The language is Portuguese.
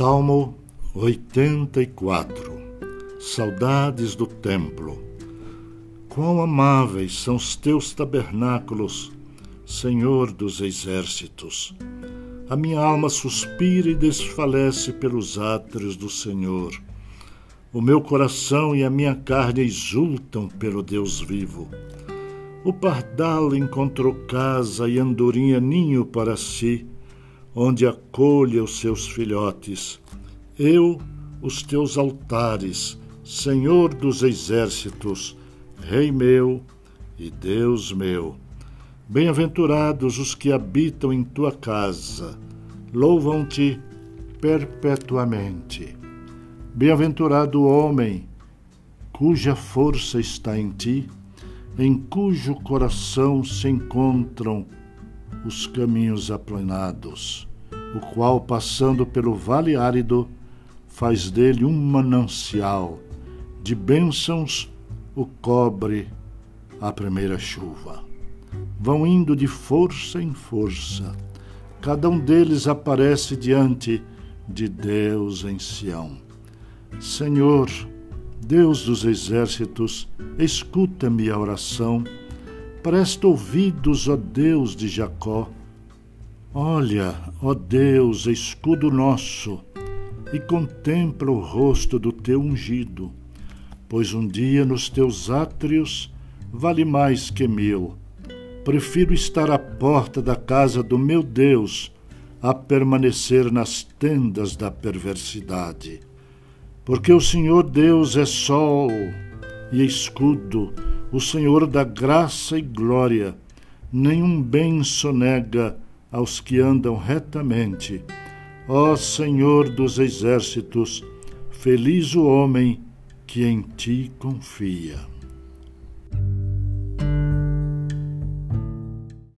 Salmo 84 Saudades do Templo. Quão amáveis são os teus tabernáculos, Senhor dos exércitos. A minha alma suspira e desfalece pelos átrios do Senhor. O meu coração e a minha carne exultam pelo Deus vivo. O pardal encontrou casa e andorinha ninho para si, onde acolha os seus filhotes. Eu, os teus altares, Senhor dos exércitos, Rei meu e Deus meu. Bem-aventurados os que habitam em tua casa, louvam-te perpetuamente. Bem-aventurado o homem cuja força está em ti, em cujo coração se encontram os caminhos aplanados, o qual, passando pelo vale árido, faz dele um manancial de bênçãos o cobre a primeira chuva. Vão indo de força em força. Cada um deles aparece diante de Deus em Sião. Senhor, Deus dos exércitos, escuta-me a oração. Presta ouvidos, ó Deus de Jacó. Olha, ó Deus, escudo nosso, e contempla o rosto do teu ungido pois um dia nos teus átrios vale mais que mil. Prefiro estar à porta da casa do meu Deus a permanecer nas tendas da perversidade. Porque o Senhor Deus é sol e escudo, o Senhor da graça e glória. Nenhum bem sonega aos que andam retamente. Ó Senhor dos exércitos, feliz o homem que em ti confia.